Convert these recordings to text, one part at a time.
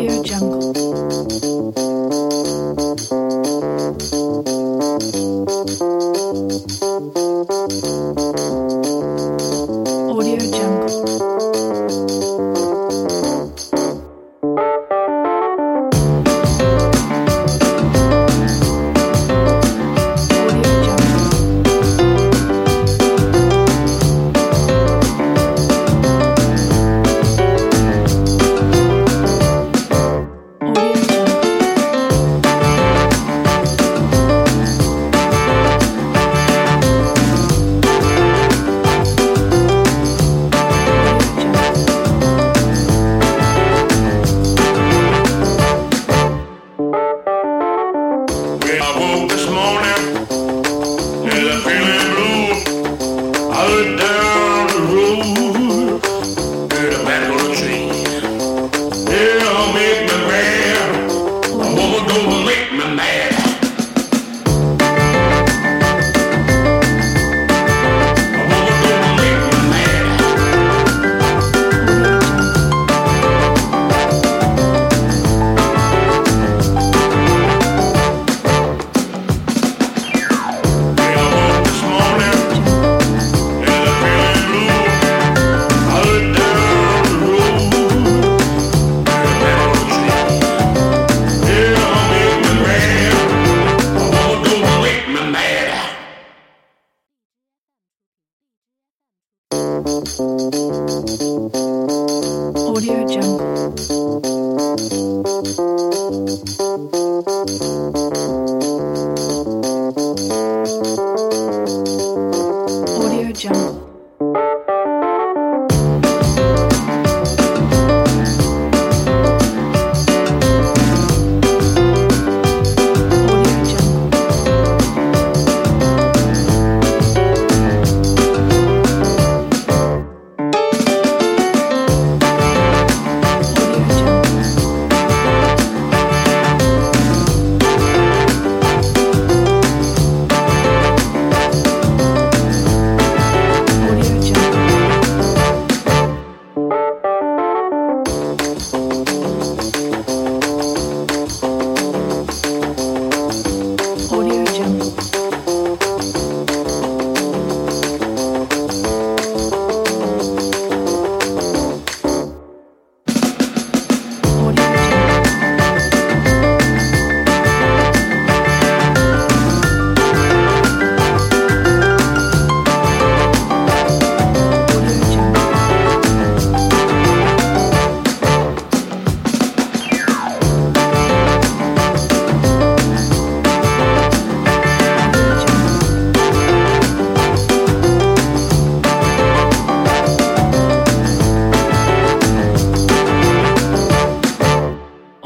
Audio Jungle. Gonna make me mad.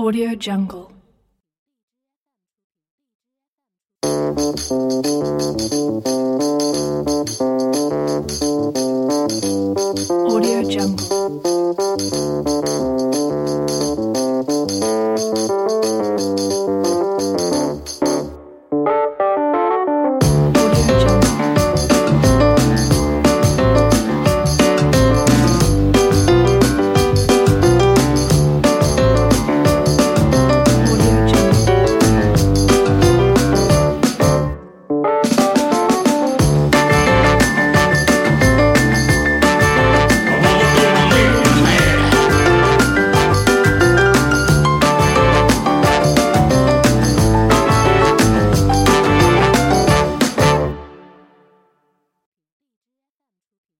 Audio Jungle.